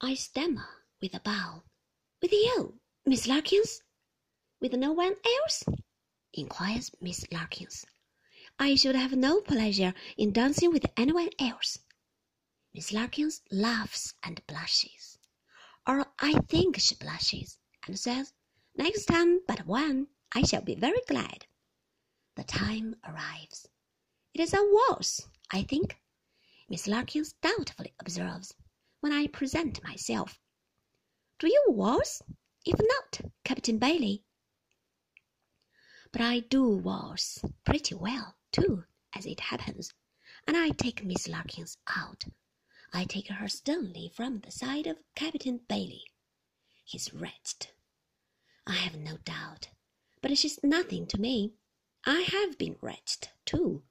I stammer with a bow. With you, Miss Larkins? With no one else? inquires Miss Larkins. I should have no pleasure in dancing with anyone else. Miss Larkins laughs and blushes, or I think she blushes, and says, Next time but one, I shall be very glad. The time arrives. It is a waltz, I think, Miss Larkins doubtfully observes, when I present myself. Do you waltz? If not, Captain Bailey. But I do waltz pretty well, too, as it happens, and I take Miss Larkins out. I take her sternly from the side of Captain Bailey. He's wretched. I have no doubt, but she's nothing to me. I have been wretched, too.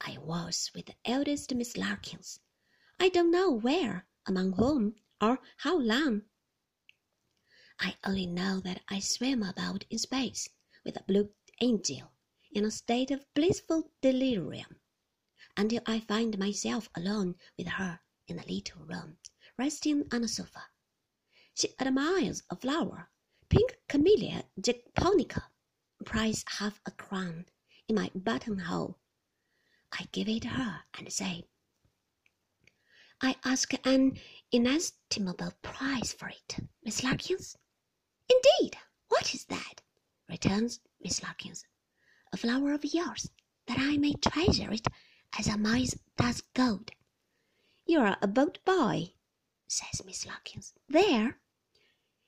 I was with the eldest Miss Larkins. I don't know where, among whom, or how long. I only know that I swam about in space with a blue angel in a state of blissful delirium until I find myself alone with her in a little room, resting on a sofa. She admires a flower, pink camellia japonica, price half a crown, in my buttonhole. I give it her and say, I ask an inestimable price for it, Miss Larkins. Indeed, what is that? returns Miss Larkins. A flower of yours, that I may treasure it as a mice does gold. You're a bold boy, says Miss Larkins. There.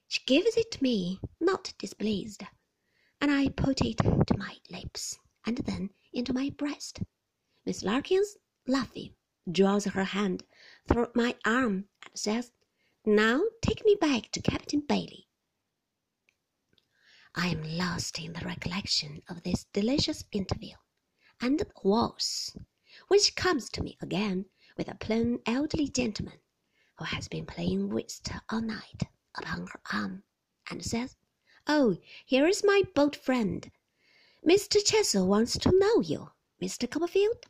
She gives it me, not displeased, and I put it to my lips and then into my breast. Miss Larkins, laughing, draws her hand through my arm and says, Now take me back to Captain Bailey. I am lost in the recollection of this delicious interview, and the waltz, she comes to me again with a plain elderly gentleman who has been playing whist all night upon her arm, and says, Oh, here is my bold friend. Mr. Chestle wants to know you, Mr. Copperfield.